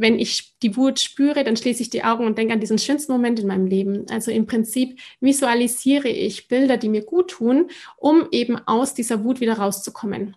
wenn ich die Wut spüre, dann schließe ich die Augen und denke an diesen schönsten Moment in meinem Leben. Also im Prinzip visualisiere ich Bilder, die mir gut tun, um eben aus dieser Wut wieder rauszukommen.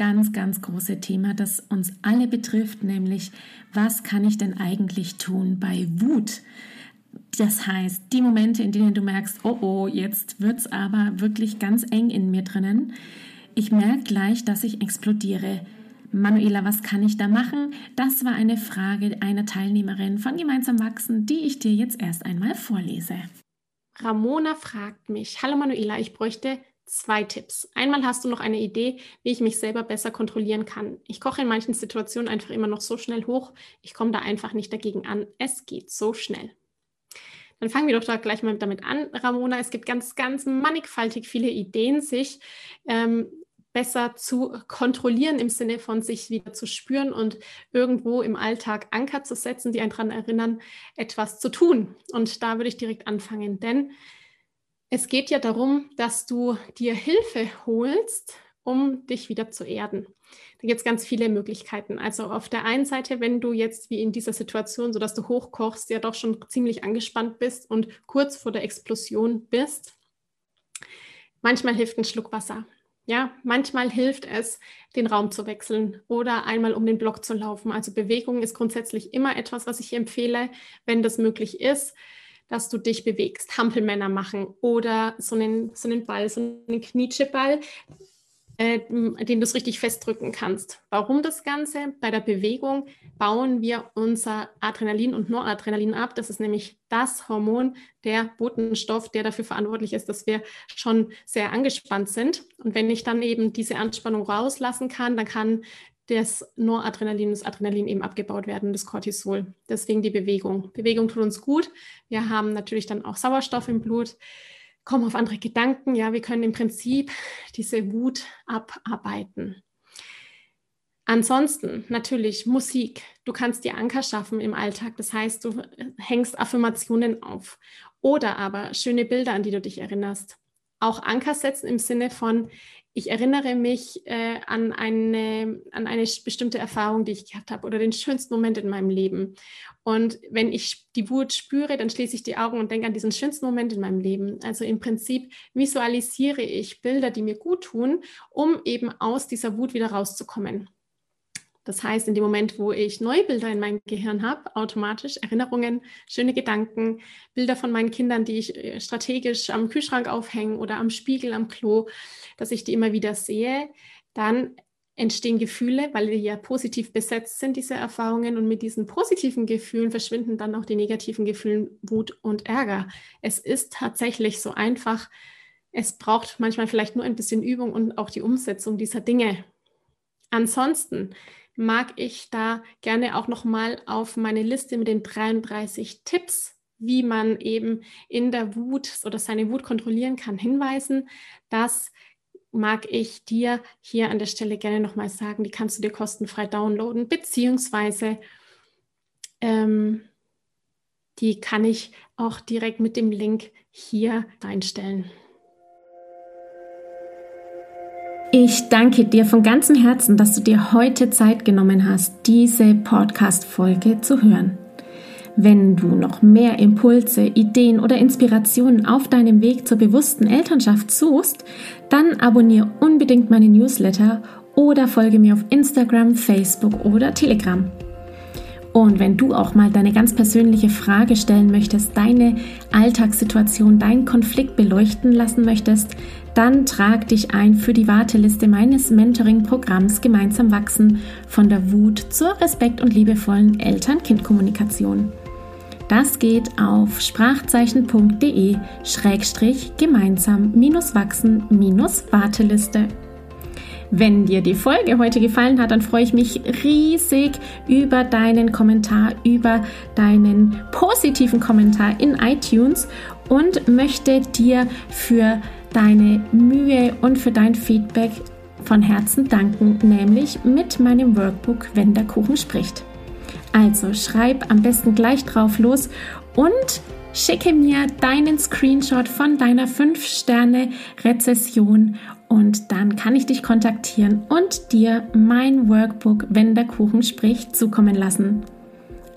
ganz, ganz große Thema, das uns alle betrifft, nämlich was kann ich denn eigentlich tun bei Wut? Das heißt, die Momente, in denen du merkst, oh oh, jetzt wird es aber wirklich ganz eng in mir drinnen. Ich merke gleich, dass ich explodiere. Manuela, was kann ich da machen? Das war eine Frage einer Teilnehmerin von Gemeinsam Wachsen, die ich dir jetzt erst einmal vorlese. Ramona fragt mich, hallo Manuela, ich bräuchte zwei Tipps. Einmal hast du noch eine Idee, wie ich mich selber besser kontrollieren kann. Ich koche in manchen Situationen einfach immer noch so schnell hoch. Ich komme da einfach nicht dagegen an. Es geht so schnell. Dann fangen wir doch da gleich mal damit an, Ramona. Es gibt ganz, ganz mannigfaltig viele Ideen, sich ähm, besser zu kontrollieren im Sinne von sich wieder zu spüren und irgendwo im Alltag Anker zu setzen, die einen daran erinnern, etwas zu tun. Und da würde ich direkt anfangen, denn es geht ja darum, dass du dir Hilfe holst, um dich wieder zu erden. Da gibt es ganz viele Möglichkeiten. Also auf der einen Seite, wenn du jetzt wie in dieser Situation, so dass du hochkochst, ja doch schon ziemlich angespannt bist und kurz vor der Explosion bist, manchmal hilft ein Schluck Wasser. Ja, manchmal hilft es, den Raum zu wechseln oder einmal um den Block zu laufen. Also Bewegung ist grundsätzlich immer etwas, was ich empfehle, wenn das möglich ist dass du dich bewegst, Hampelmänner machen oder so einen, so einen Ball, so einen Knietscheball, äh, den du es richtig festdrücken kannst. Warum das Ganze? Bei der Bewegung bauen wir unser Adrenalin und Noradrenalin ab. Das ist nämlich das Hormon, der Botenstoff, der dafür verantwortlich ist, dass wir schon sehr angespannt sind. Und wenn ich dann eben diese Anspannung rauslassen kann, dann kann das Noradrenalin, das Adrenalin eben abgebaut werden, das Cortisol. Deswegen die Bewegung. Bewegung tut uns gut. Wir haben natürlich dann auch Sauerstoff im Blut, kommen auf andere Gedanken. Ja, wir können im Prinzip diese Wut abarbeiten. Ansonsten natürlich Musik. Du kannst dir Anker schaffen im Alltag. Das heißt, du hängst Affirmationen auf oder aber schöne Bilder, an die du dich erinnerst. Auch Anker setzen im Sinne von, ich erinnere mich äh, an, eine, an eine bestimmte Erfahrung, die ich gehabt habe oder den schönsten Moment in meinem Leben. Und wenn ich die Wut spüre, dann schließe ich die Augen und denke an diesen schönsten Moment in meinem Leben. Also im Prinzip visualisiere ich Bilder, die mir gut tun, um eben aus dieser Wut wieder rauszukommen. Das heißt, in dem Moment, wo ich neue Bilder in meinem Gehirn habe, automatisch Erinnerungen, schöne Gedanken, Bilder von meinen Kindern, die ich äh, strategisch am Kühlschrank aufhänge oder am Spiegel, am Klo, dass ich die immer wieder sehe, dann entstehen Gefühle, weil die ja positiv besetzt sind, diese Erfahrungen. Und mit diesen positiven Gefühlen verschwinden dann auch die negativen Gefühle, Wut und Ärger. Es ist tatsächlich so einfach. Es braucht manchmal vielleicht nur ein bisschen Übung und auch die Umsetzung dieser Dinge. Ansonsten mag ich da gerne auch noch mal auf meine Liste mit den 33 Tipps, wie man eben in der Wut oder seine Wut kontrollieren kann, hinweisen. Das mag ich dir hier an der Stelle gerne noch mal sagen. Die kannst du dir kostenfrei downloaden, beziehungsweise ähm, die kann ich auch direkt mit dem Link hier reinstellen. Ich danke dir von ganzem Herzen, dass du dir heute Zeit genommen hast, diese Podcast-Folge zu hören. Wenn du noch mehr Impulse, Ideen oder Inspirationen auf deinem Weg zur bewussten Elternschaft suchst, dann abonniere unbedingt meine Newsletter oder folge mir auf Instagram, Facebook oder Telegram. Und wenn du auch mal deine ganz persönliche Frage stellen möchtest, deine Alltagssituation, deinen Konflikt beleuchten lassen möchtest, dann trag dich ein für die Warteliste meines Mentoring-Programms Gemeinsam wachsen von der Wut zur respekt- und liebevollen Eltern-Kind-Kommunikation. Das geht auf sprachzeichen.de-gemeinsam-wachsen-warteliste. Wenn dir die Folge heute gefallen hat, dann freue ich mich riesig über deinen Kommentar, über deinen positiven Kommentar in iTunes und möchte dir für deine Mühe und für dein Feedback von Herzen danken, nämlich mit meinem Workbook Wenn der Kuchen spricht. Also schreib am besten gleich drauf los und schicke mir deinen Screenshot von deiner 5-Sterne-Rezession und dann kann ich dich kontaktieren und dir mein Workbook Wenn der Kuchen spricht zukommen lassen.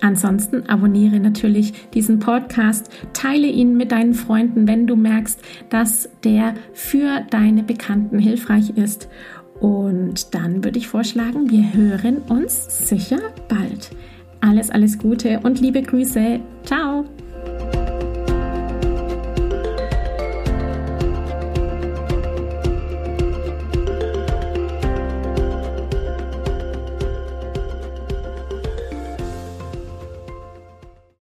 Ansonsten abonniere natürlich diesen Podcast, teile ihn mit deinen Freunden, wenn du merkst, dass der für deine Bekannten hilfreich ist. Und dann würde ich vorschlagen, wir hören uns sicher bald. Alles, alles Gute und liebe Grüße. Ciao.